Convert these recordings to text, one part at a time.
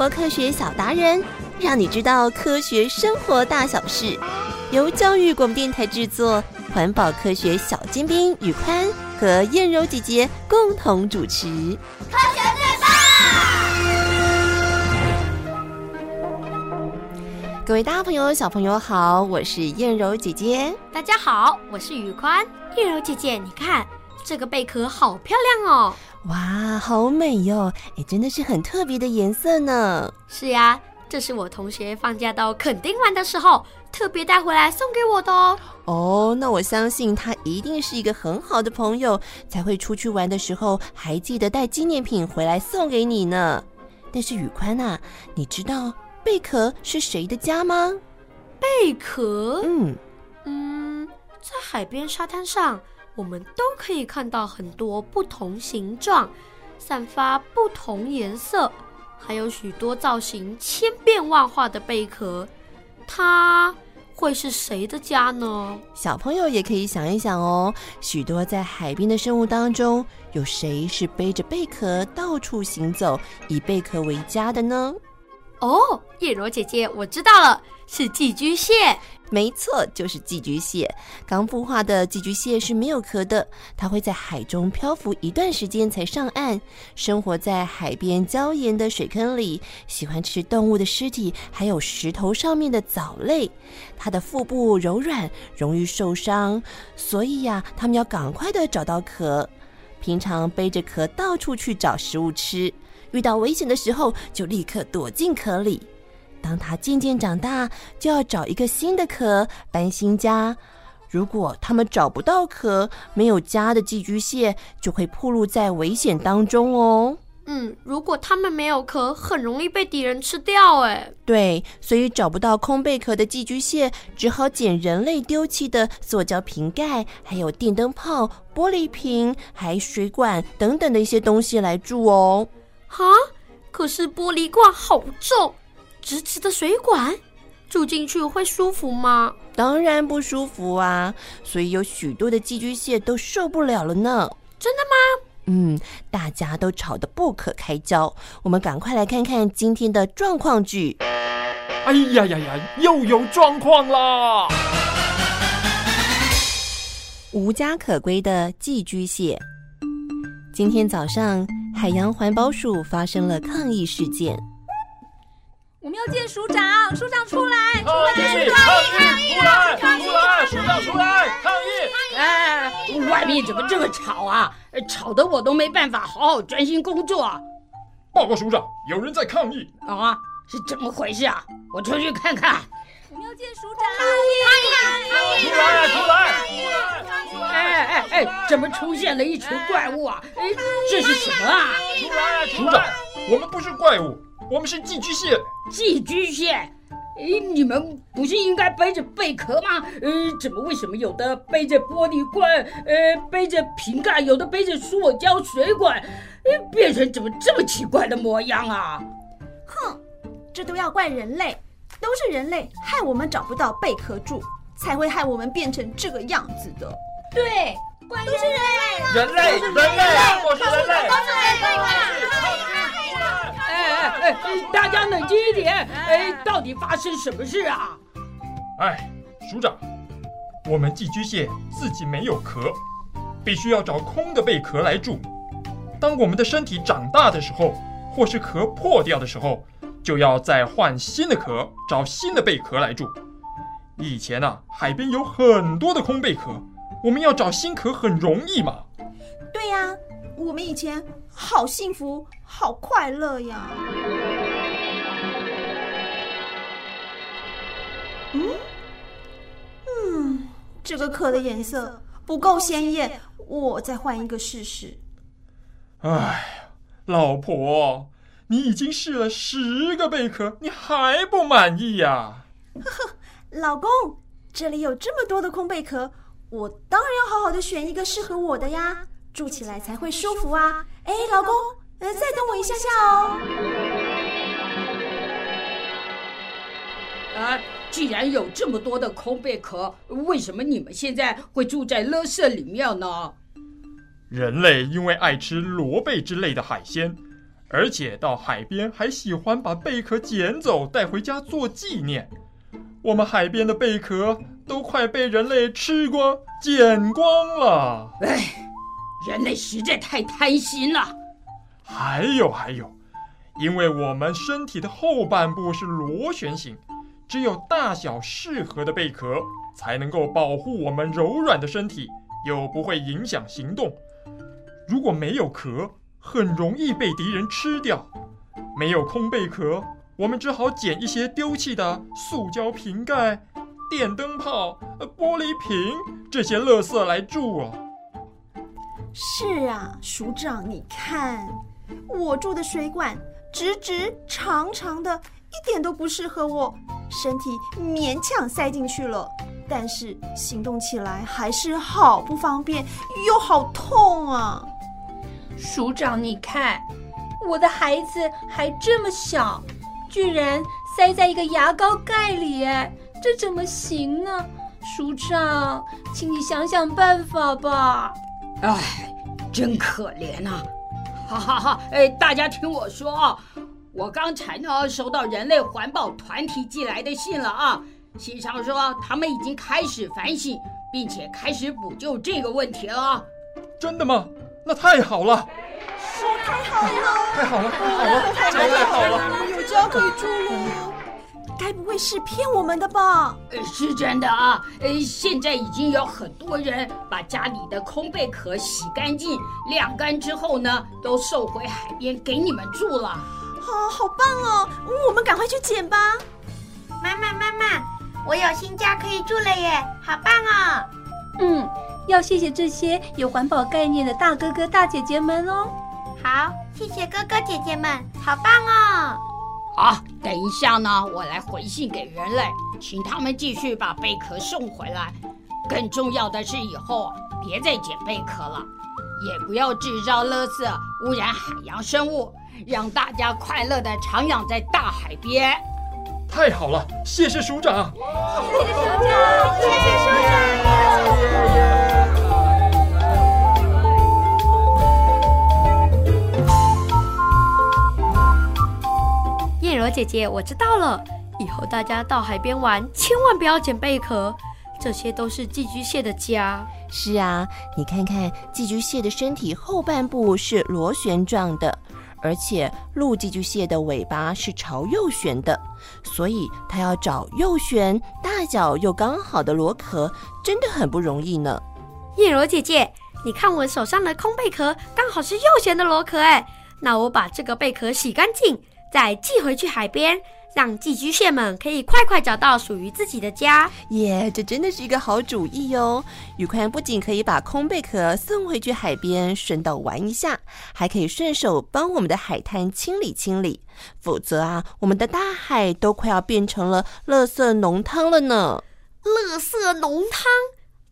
活科学小达人，让你知道科学生活大小事。由教育广播电台制作，环保科学小尖兵宇宽和燕柔姐姐共同主持。科学最棒！各位大朋友、小朋友好，我是燕柔姐姐。大家好，我是宇宽。燕柔姐姐，你看这个贝壳好漂亮哦！哇，好美哟！哎，真的是很特别的颜色呢。是呀。这是我同学放假到垦丁玩的时候，特别带回来送给我的哦。哦，那我相信他一定是一个很好的朋友，才会出去玩的时候还记得带纪念品回来送给你呢。但是宇宽啊，你知道贝壳是谁的家吗？贝壳？嗯嗯，在海边沙滩上，我们都可以看到很多不同形状、散发不同颜色。还有许多造型千变万化的贝壳，它会是谁的家呢？小朋友也可以想一想哦。许多在海边的生物当中，有谁是背着贝壳到处行走，以贝壳为家的呢？哦，叶罗姐姐，我知道了，是寄居蟹。没错，就是寄居蟹。刚孵化的寄居蟹是没有壳的，它会在海中漂浮一段时间才上岸，生活在海边礁岩的水坑里，喜欢吃动物的尸体，还有石头上面的藻类。它的腹部柔软，容易受伤，所以呀，它们要赶快的找到壳。平常背着壳到处去找食物吃，遇到危险的时候就立刻躲进壳里。当它渐渐长大，就要找一个新的壳，搬新家。如果他们找不到壳，没有家的寄居蟹就会暴露在危险当中哦。嗯，如果他们没有壳，很容易被敌人吃掉。哎，对，所以找不到空贝壳的寄居蟹，只好捡人类丢弃的塑胶瓶盖，还有电灯泡、玻璃瓶、还水管等等的一些东西来住哦。哈，可是玻璃罐好重。直直的水管，住进去会舒服吗？当然不舒服啊！所以有许多的寄居蟹都受不了了呢。真的吗？嗯，大家都吵得不可开交。我们赶快来看看今天的状况剧。哎呀呀呀，又有状况啦！无家可归的寄居蟹。今天早上，海洋环保署发生了抗议事件。我们要见署长，署长出来！抗议！抗议！出来！出来！署长出来！抗议！哎，外面怎么这么吵啊？吵得我都没办法好好专心工作。报告署长，有人在抗议。啊，是怎么回事啊？我出去看看。我们要见署长！抗议！抗议！出来！出来！哎哎哎，怎么出现了一群怪物啊？哎，这是什么啊？出来！署长，我们不是怪物。我们是寄居蟹，寄居蟹，诶，你们不是应该背着贝壳吗？呃，怎么为什么有的背着玻璃罐，呃，背着瓶盖，有的背着塑胶水管，变成怎么这么奇怪的模样啊？哼，这都要怪人类，都是人类害我们找不到贝壳住，才会害我们变成这个样子的。对，怪都是人类，人类，人类，我是人类，都是人类。哎，大家冷静一点！哎，到底发生什么事啊？哎，署长，我们寄居蟹自己没有壳，必须要找空的贝壳来住。当我们的身体长大的时候，或是壳破掉的时候，就要再换新的壳，找新的贝壳来住。以前呢、啊，海边有很多的空贝壳，我们要找新壳很容易嘛。对呀、啊，我们以前。好幸福，好快乐呀！嗯嗯，这个壳的颜色不够鲜艳，我再换一个试试。哎，老婆，你已经试了十个贝壳，你还不满意呀？呵呵，老公，这里有这么多的空贝壳，我当然要好好的选一个适合我的呀。住起来才会舒服啊！哎，老公，呃，再等我一下下哦。啊，既然有这么多的空贝壳，为什么你们现在会住在垃圾里面呢？人类因为爱吃螺贝之类的海鲜，而且到海边还喜欢把贝壳捡走带回家做纪念。我们海边的贝壳都快被人类吃光、捡光了。哎，人类实在太贪心了。还有还有，因为我们身体的后半部是螺旋形，只有大小适合的贝壳才能够保护我们柔软的身体，又不会影响行动。如果没有壳，很容易被敌人吃掉。没有空贝壳，我们只好捡一些丢弃的塑胶瓶盖、电灯泡、玻璃瓶这些垃圾来住啊。是啊，署长，你看，我住的水管直直长长的，一点都不适合我，身体勉强塞进去了，但是行动起来还是好不方便，又好痛啊。署长，你看，我的孩子还这么小，居然塞在一个牙膏盖里，哎，这怎么行呢？署长，请你想想办法吧。哎，真可怜啊！哈哈哈！哎，大家听我说啊，我刚才呢收到人类环保团体寄来的信了啊，信上说他们已经开始反省，并且开始补救这个问题了。真的吗？那太好了！是太好了！太好了！太好了！太好了！太好了！有家可以住了。该不会是骗我们的吧？呃，是真的啊。呃，现在已经有很多人把家里的空贝壳洗干净、晾干之后呢，都送回海边给你们住了。啊，好棒哦！我们赶快去捡吧。妈妈，妈妈，我有新家可以住了耶，好棒哦！嗯。要谢谢这些有环保概念的大哥哥大姐姐们哦！好，谢谢哥哥姐姐们，好棒哦！好，等一下呢，我来回信给人类，请他们继续把贝壳送回来。更重要的是，以后别再捡贝壳了，也不要制造垃圾污染海洋生物，让大家快乐的徜徉在大海边。太好了，谢谢署长！谢谢署长！谢谢署长！柔姐姐，我知道了。以后大家到海边玩，千万不要捡贝壳，这些都是寄居蟹的家。是啊，你看看寄居蟹的身体后半部是螺旋状的，而且陆寄居蟹的尾巴是朝右旋的，所以它要找右旋、大小又刚好的螺壳，真的很不容易呢。叶罗姐姐，你看我手上的空贝壳刚好是右旋的螺壳，哎，那我把这个贝壳洗干净。再寄回去海边，让寄居蟹们可以快快找到属于自己的家。耶，yeah, 这真的是一个好主意哦！宇宽不仅可以把空贝壳送回去海边，顺道玩一下，还可以顺手帮我们的海滩清理清理。否则啊，我们的大海都快要变成了垃圾浓汤了呢！垃圾浓汤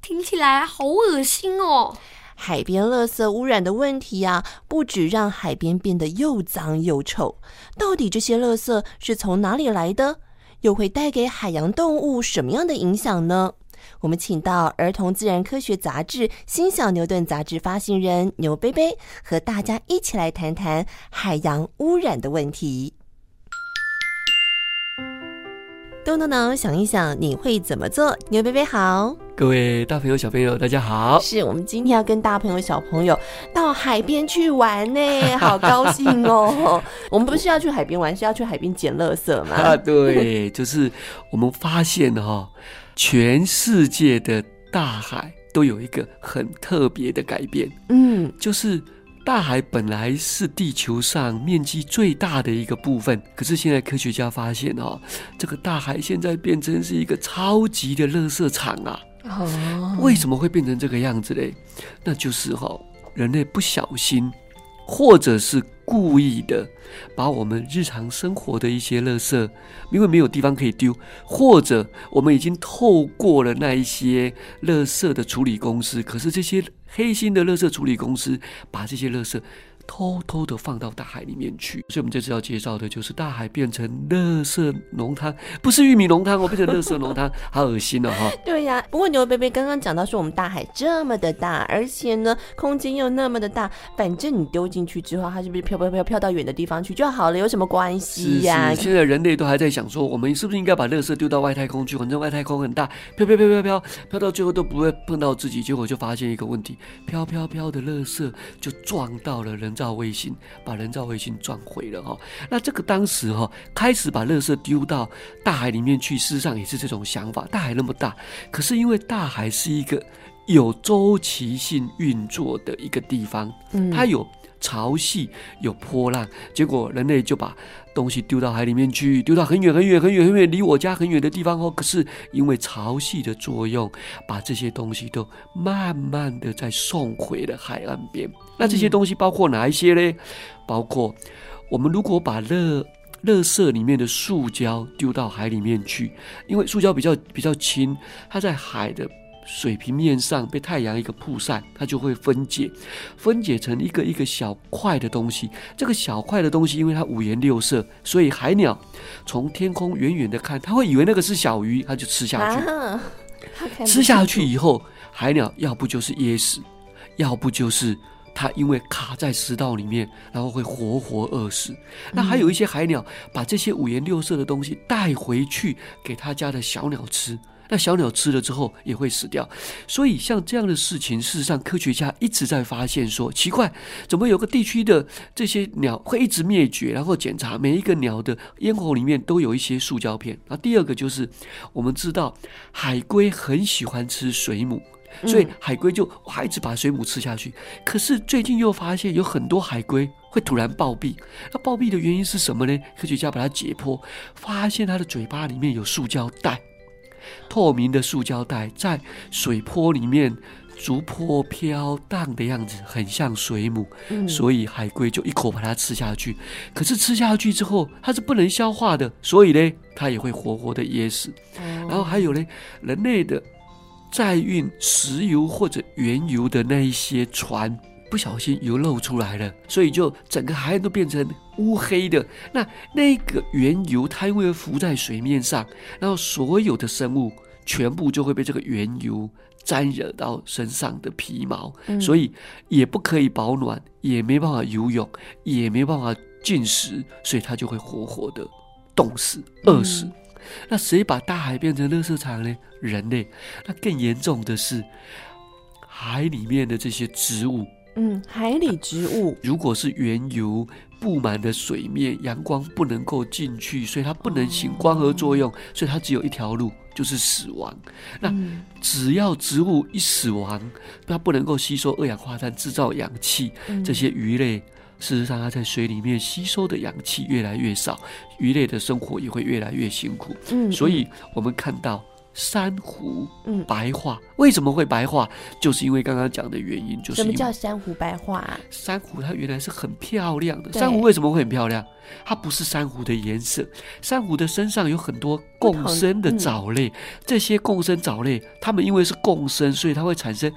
听起来好恶心哦。海边垃圾污染的问题啊，不止让海边变得又脏又臭，到底这些垃圾是从哪里来的？又会带给海洋动物什么样的影响呢？我们请到儿童自然科学杂志《新小牛顿》杂志发行人牛贝贝，和大家一起来谈谈海洋污染的问题。咚咚咚，想一想，你会怎么做？牛贝贝好。各位大朋友、小朋友，大家好！是我们今天要跟大朋友、小朋友到海边去玩呢，好高兴哦！我们不是要去海边玩，是要去海边捡垃圾吗？啊，对，就是我们发现哈、哦，全世界的大海都有一个很特别的改变，嗯，就是。大海本来是地球上面积最大的一个部分，可是现在科学家发现哦，这个大海现在变成是一个超级的垃圾场啊！为什么会变成这个样子嘞？那就是哈，人类不小心。或者是故意的，把我们日常生活的一些垃圾，因为没有地方可以丢，或者我们已经透过了那一些垃圾的处理公司，可是这些黑心的垃圾处理公司把这些垃圾偷偷的放到大海里面去。所以，我们这次要介绍的就是大海变成垃圾浓汤，不是玉米浓汤哦，变成垃圾浓汤，好恶心哦哈。对呀、啊，不过牛贝贝刚刚讲到说，我们大海这么的大，而且呢，空间又那么的大，反正你丢进去之后，它是不是飘飘飘飘到远的地方去就好了？有什么关系呀、啊？现在人类都还在想说，我们是不是应该把垃圾丢到外太空去？反正外太空很大，飘飘飘飘飘，飘到最后都不会碰到自己。结果就发现一个问题，飘飘飘的垃圾就撞到了人造卫星，把人造卫星撞毁了哈。那这个当时哈开始把垃圾丢到大海里面去，事实上也是这种想法。大海那么大，可是因为大海是一个有周期性运作的一个地方，它有。潮汐有波浪，结果人类就把东西丢到海里面去，丢到很远很远很远很远，离我家很远的地方哦。可是因为潮汐的作用，把这些东西都慢慢的再送回了海岸边。那这些东西包括哪一些呢？包括我们如果把垃垃圾里面的塑胶丢到海里面去，因为塑胶比较比较轻，它在海的。水平面上被太阳一个曝晒，它就会分解，分解成一个一个小块的东西。这个小块的东西，因为它五颜六色，所以海鸟从天空远远的看，它会以为那个是小鱼，它就吃下去。啊、吃下去以后，海鸟要不就是噎死，要不就是它因为卡在食道里面，然后会活活饿死。那还有一些海鸟把这些五颜六色的东西带回去给他家的小鸟吃。那小鸟吃了之后也会死掉，所以像这样的事情，事实上科学家一直在发现说，奇怪，怎么有个地区的这些鸟会一直灭绝？然后检查每一个鸟的咽喉里面都有一些塑胶片。那第二个就是，我们知道海龟很喜欢吃水母，所以海龟就哇一直把水母吃下去。可是最近又发现有很多海龟会突然暴毙，那暴毙的原因是什么呢？科学家把它解剖，发现它的嘴巴里面有塑胶袋。透明的塑胶袋在水波里面逐波飘荡的样子，很像水母，嗯、所以海龟就一口把它吃下去。可是吃下去之后，它是不能消化的，所以呢，它也会活活的噎死。哦、然后还有呢，人类的载运石油或者原油的那一些船。不小心油漏出来了，所以就整个海岸都变成乌黑的。那那个原油它因为浮在水面上，然后所有的生物全部就会被这个原油沾惹到身上的皮毛，嗯、所以也不可以保暖，也没办法游泳，也没办法进食，所以它就会活活的冻死、饿死。嗯、那谁把大海变成垃圾场呢？人类。那更严重的是海里面的这些植物。嗯，海里植物 如果是原油布满的水面，阳光不能够进去，所以它不能行光合作用，所以它只有一条路，就是死亡。那只要植物一死亡，它不能够吸收二氧化碳制造氧气，这些鱼类事实上它在水里面吸收的氧气越来越少，鱼类的生活也会越来越辛苦。嗯，所以我们看到。珊瑚嗯白化，嗯、为什么会白化？就是因为刚刚讲的原因，就是什么叫珊瑚白化啊？珊瑚它原来是很漂亮的，珊瑚为什么会很漂亮？它不是珊瑚的颜色，珊瑚的身上有很多共生的藻类，嗯、这些共生藻类，它们因为是共生，所以它会产生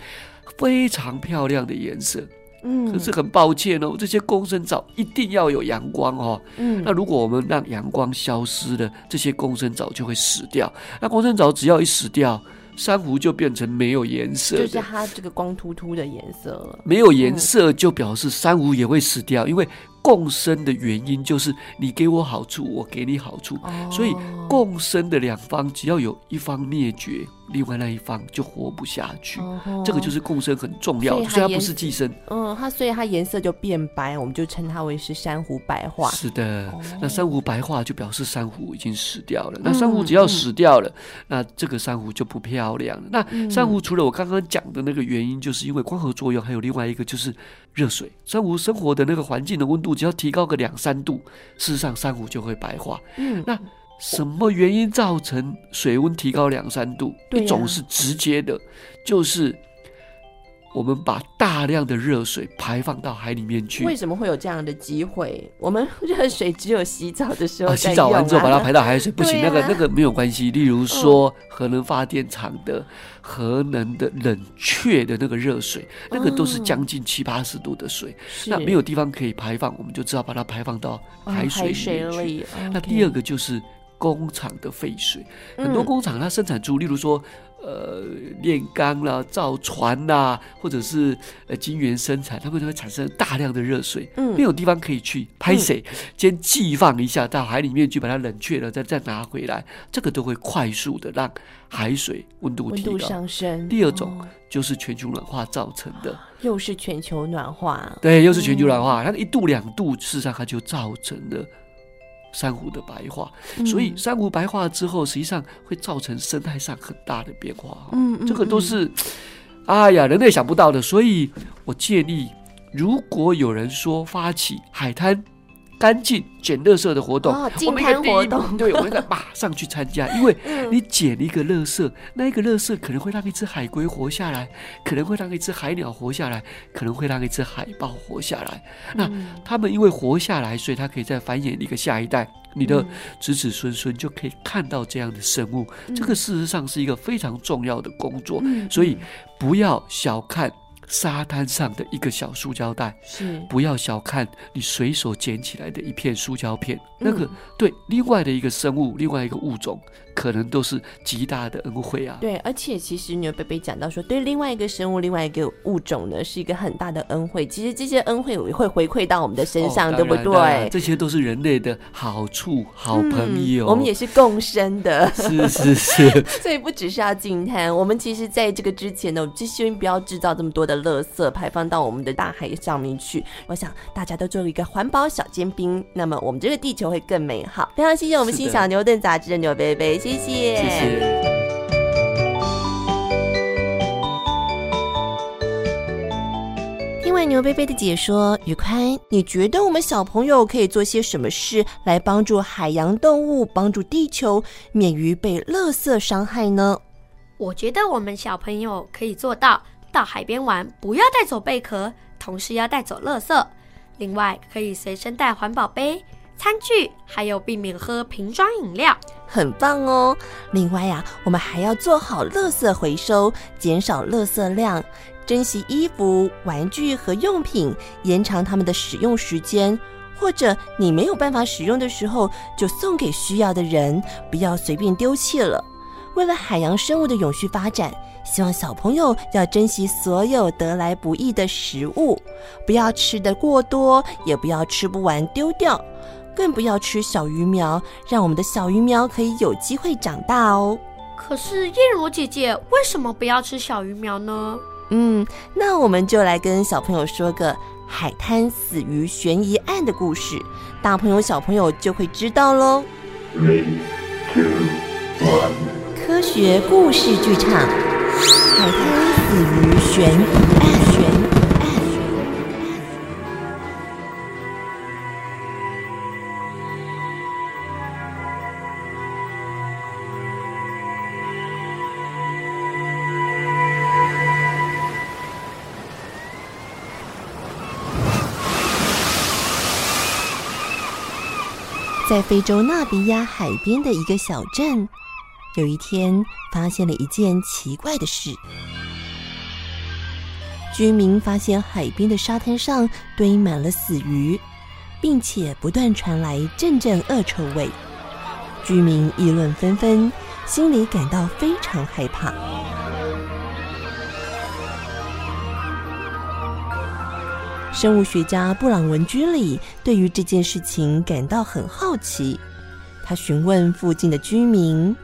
非常漂亮的颜色。嗯，可是很抱歉哦，这些共生藻一定要有阳光哦。嗯，那如果我们让阳光消失了，这些共生藻就会死掉。那共生藻只要一死掉，珊瑚就变成没有颜色，就是它这个光秃秃的颜色了。没有颜色就表示珊瑚也会死掉，因为。共生的原因就是你给我好处，我给你好处，所以共生的两方只要有一方灭绝，另外那一方就活不下去。这个就是共生很重要，虽然它不是寄生。嗯，它所以它颜色就变白，我们就称它为是珊瑚白化。是的，那珊瑚白化就表示珊瑚已经死掉了。那珊瑚只要死掉了，那这个珊瑚就不漂亮了。那珊瑚除了我刚刚讲的那个原因，就是因为光合作用，还有另外一个就是热水。珊瑚生活的那个环境的温度。只要提高个两三度，事实上珊瑚就会白化。嗯，那什么原因造成水温提高两三度？一种是直接的，就是我们把大量的热水排放到海里面去。为什么会有这样的机会？我们热水只有洗澡的时候、啊啊、洗澡完之后把它排到海水，不行，啊、那个那个没有关系。例如说，哦、核能发电厂的核能的冷却的那个热水，那个都是将近七八十度的水，哦、那没有地方可以排放，我们就只好把它排放到海水里面去。哦、那第二个就是工厂的废水，嗯、很多工厂它生产出，例如说。呃，炼钢啦、造船啦，或者是呃晶圆生产，他们都会产生大量的热水，嗯，没有地方可以去拍水，先寄放一下到海里面去，把它冷却了，再再拿回来，这个都会快速的让海水温度提高，温度上升。第二种就是全球暖化造成的，又是全球暖化，对，又是全球暖化，它一度两度，事实上它就造成了。珊瑚的白化，所以珊瑚白化之后，实际上会造成生态上很大的变化。嗯，这个都是，哎呀，人类想不到的。所以我建议，如果有人说发起海滩。干净捡垃圾的活动，哦、净滩活动，对，我应该马上去参加，因为你捡一个垃圾，那一个垃圾可能会让一只海龟活下来，可能会让一只海鸟活下来，可能会让一只海豹活下来。那他们因为活下来，所以它可以再繁衍一个下一代，你的子子孙孙就可以看到这样的生物。这个事实上是一个非常重要的工作，所以不要小看。沙滩上的一个小塑胶袋，是。不要小看你随手捡起来的一片塑胶片，嗯、那个对另外的一个生物，另外一个物种。可能都是极大的恩惠啊！对，而且其实牛贝贝讲到说，对另外一个生物、另外一个物种呢，是一个很大的恩惠。其实这些恩惠会回馈到我们的身上，哦、对不对？这些都是人类的好处、好朋友。嗯、我们也是共生的，是是是。所以不只是要惊叹，我们其实在这个之前呢，我就希望不要制造这么多的垃圾排放到我们的大海上面去。我想大家都做一个环保小尖兵，那么我们这个地球会更美好。非常谢谢我们新小牛顿杂志的牛伯伯。谢谢，谢谢。听完牛伯伯的解说，宇宽，你觉得我们小朋友可以做些什么事来帮助海洋动物、帮助地球免于被垃圾伤害呢？我觉得我们小朋友可以做到，到海边玩不要带走贝壳，同时要带走垃圾。另外，可以随身带环保杯。餐具，还有避免喝瓶装饮料，很棒哦。另外呀，我们还要做好垃圾回收，减少垃圾量，珍惜衣服、玩具和用品，延长它们的使用时间。或者你没有办法使用的时候，就送给需要的人，不要随便丢弃了。为了海洋生物的永续发展，希望小朋友要珍惜所有得来不易的食物，不要吃得过多，也不要吃不完丢掉。更不要吃小鱼苗，让我们的小鱼苗可以有机会长大哦。可是燕如姐姐，为什么不要吃小鱼苗呢？嗯，那我们就来跟小朋友说个海滩死鱼悬疑案的故事，大朋友小朋友就会知道喽。Three, two, one. 科学故事剧场，海滩死鱼悬疑案。在非洲纳比亚海边的一个小镇，有一天发现了一件奇怪的事。居民发现海边的沙滩上堆满了死鱼，并且不断传来阵阵恶臭味。居民议论纷纷，心里感到非常害怕。生物学家布朗文居里对于这件事情感到很好奇，他询问附近的居民：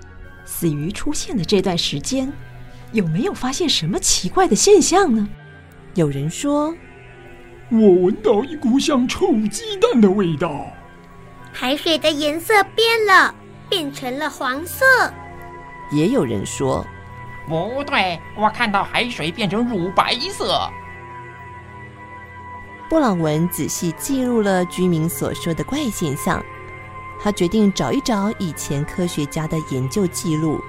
死鱼出现的这段时间，有没有发现什么奇怪的现象呢？有人说：“我闻到一股像臭鸡蛋的味道。”海水的颜色变了，变成了黄色。也有人说：“不对，我看到海水变成乳白色。”布朗文仔细记录了居民所说的怪现象，他决定找一找以前科学家的研究记录，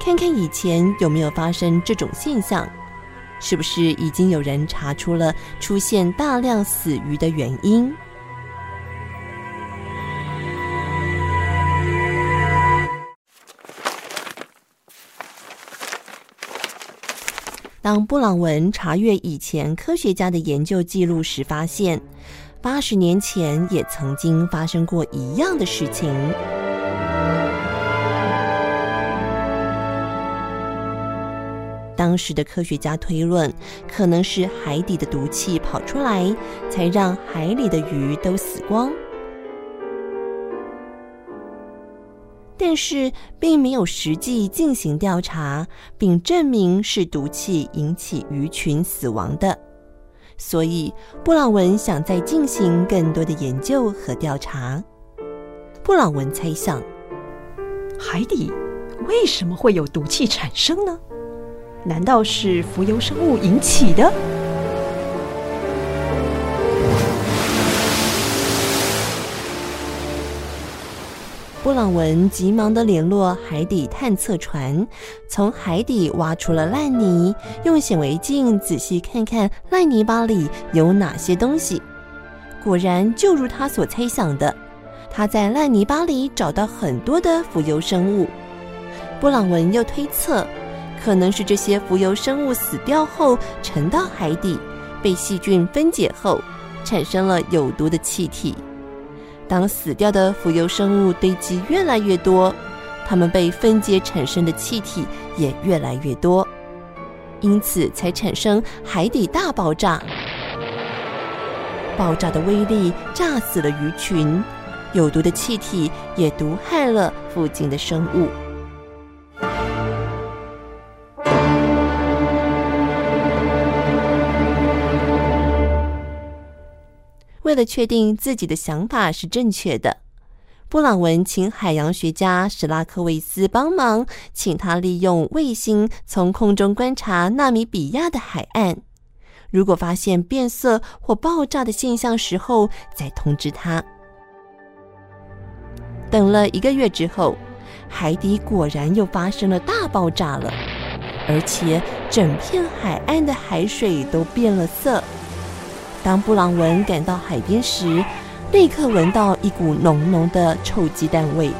看看以前有没有发生这种现象。是不是已经有人查出了出现大量死鱼的原因？当布朗文查阅以前科学家的研究记录时，发现八十年前也曾经发生过一样的事情。当时的科学家推论，可能是海底的毒气跑出来，才让海里的鱼都死光。但是并没有实际进行调查，并证明是毒气引起鱼群死亡的，所以布朗文想再进行更多的研究和调查。布朗文猜想，海底为什么会有毒气产生呢？难道是浮游生物引起的？布朗文急忙地联络海底探测船，从海底挖出了烂泥，用显微镜仔细看看烂泥巴里有哪些东西。果然，就如他所猜想的，他在烂泥巴里找到很多的浮游生物。布朗文又推测，可能是这些浮游生物死掉后沉到海底，被细菌分解后，产生了有毒的气体。当死掉的浮游生物堆积越来越多，它们被分解产生的气体也越来越多，因此才产生海底大爆炸。爆炸的威力炸死了鱼群，有毒的气体也毒害了附近的生物。为了确定自己的想法是正确的，布朗文请海洋学家史拉克维斯帮忙，请他利用卫星从空中观察纳米比亚的海岸。如果发现变色或爆炸的现象时候，再通知他。等了一个月之后，海底果然又发生了大爆炸了，而且整片海岸的海水都变了色。当布朗文赶到海边时，立刻闻到一股浓浓的臭鸡蛋味。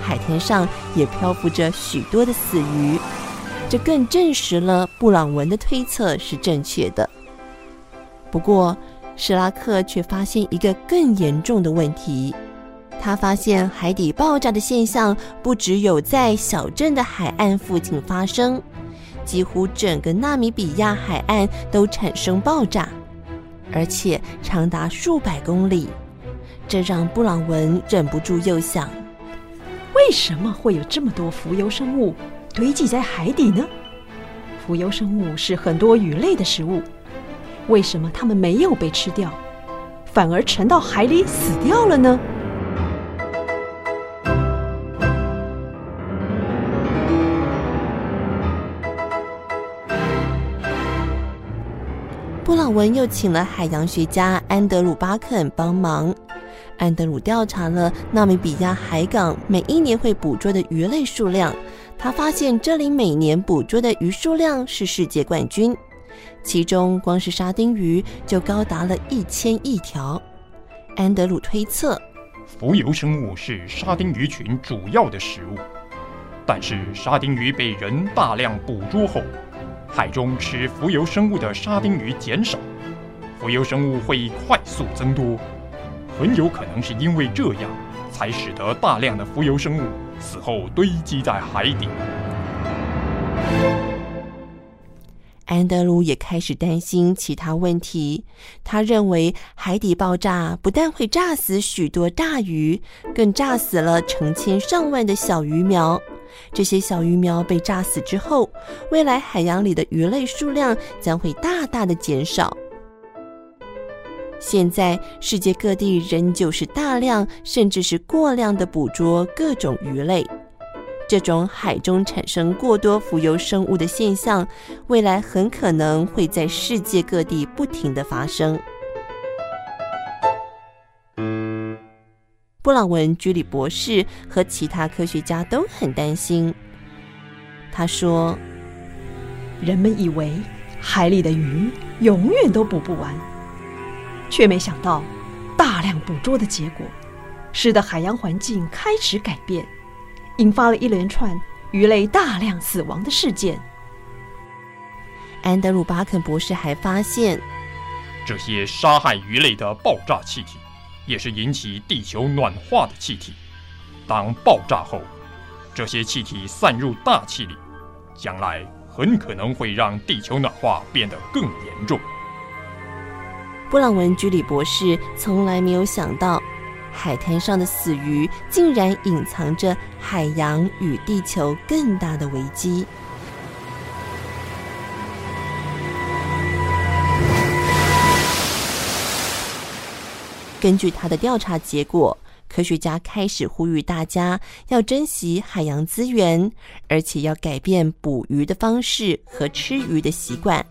海滩上也漂浮着许多的死鱼，这更证实了布朗文的推测是正确的。不过，史拉克却发现一个更严重的问题。他发现海底爆炸的现象不只有在小镇的海岸附近发生，几乎整个纳米比亚海岸都产生爆炸。而且长达数百公里，这让布朗文忍不住又想：为什么会有这么多浮游生物堆积在海底呢？浮游生物是很多鱼类的食物，为什么它们没有被吃掉，反而沉到海里死掉了呢？布朗文又请了海洋学家安德鲁巴肯帮忙。安德鲁调查了纳米比亚海港每一年会捕捉的鱼类数量，他发现这里每年捕捉的鱼数量是世界冠军，其中光是沙丁鱼就高达了一千亿条。安德鲁推测，浮游生物是沙丁鱼群主要的食物，但是沙丁鱼被人大量捕捉后，海中吃浮游生物的沙丁鱼减少，浮游生物会快速增多，很有可能是因为这样，才使得大量的浮游生物死后堆积在海底。安德鲁也开始担心其他问题，他认为海底爆炸不但会炸死许多大鱼，更炸死了成千上万的小鱼苗。这些小鱼苗被炸死之后，未来海洋里的鱼类数量将会大大的减少。现在世界各地仍旧是大量甚至是过量的捕捉各种鱼类，这种海中产生过多浮游生物的现象，未来很可能会在世界各地不停的发生。布朗文居里博士和其他科学家都很担心。他说：“人们以为海里的鱼永远都捕不完。却没想到，大量捕捉的结果，使得海洋环境开始改变，引发了一连串鱼类大量死亡的事件。安德鲁·巴肯博士还发现，这些杀害鱼类的爆炸气体，也是引起地球暖化的气体。当爆炸后，这些气体散入大气里，将来很可能会让地球暖化变得更严重。布朗文居里博士从来没有想到，海滩上的死鱼竟然隐藏着海洋与地球更大的危机。根据他的调查结果，科学家开始呼吁大家要珍惜海洋资源，而且要改变捕鱼的方式和吃鱼的习惯。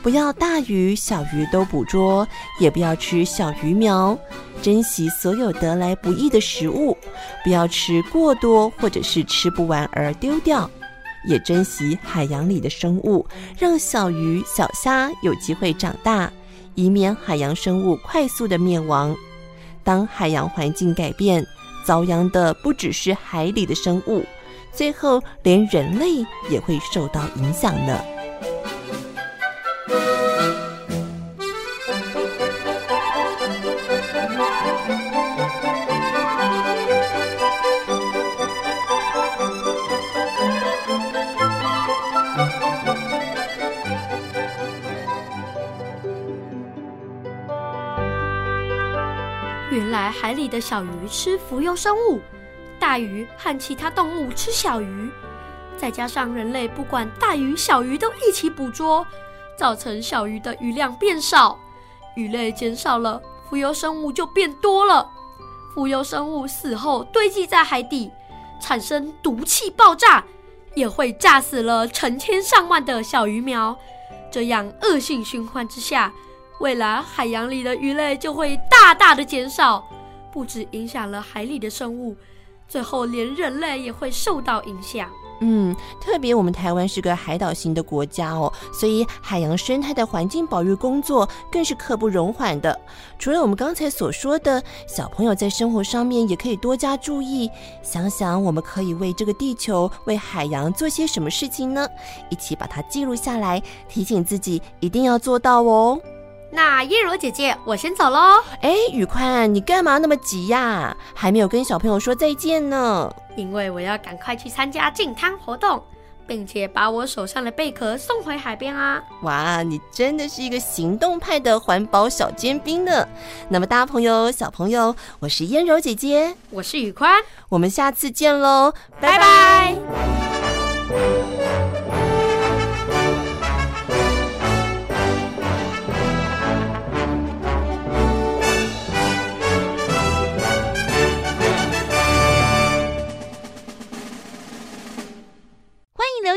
不要大鱼小鱼都捕捉，也不要吃小鱼苗，珍惜所有得来不易的食物，不要吃过多或者是吃不完而丢掉，也珍惜海洋里的生物，让小鱼小虾有机会长大，以免海洋生物快速的灭亡。当海洋环境改变，遭殃的不只是海里的生物，最后连人类也会受到影响呢。的小鱼吃浮游生物，大鱼和其他动物吃小鱼，再加上人类不管大鱼小鱼都一起捕捉，造成小鱼的鱼量变少，鱼类减少了，浮游生物就变多了。浮游生物死后堆积在海底，产生毒气爆炸，也会炸死了成千上万的小鱼苗。这样恶性循环之下，未来海洋里的鱼类就会大大的减少，不止影响了海里的生物，最后连人类也会受到影响。嗯，特别我们台湾是个海岛型的国家哦，所以海洋生态的环境保育工作更是刻不容缓的。除了我们刚才所说的，小朋友在生活上面也可以多加注意，想想我们可以为这个地球、为海洋做些什么事情呢？一起把它记录下来，提醒自己一定要做到哦。那叶柔姐姐，我先走喽。哎，宇宽，你干嘛那么急呀？还没有跟小朋友说再见呢。因为我要赶快去参加净滩活动，并且把我手上的贝壳送回海边啊！哇，你真的是一个行动派的环保小尖兵呢。那么，大朋友、小朋友，我是燕柔姐姐，我是宇宽，我们下次见喽，拜拜。留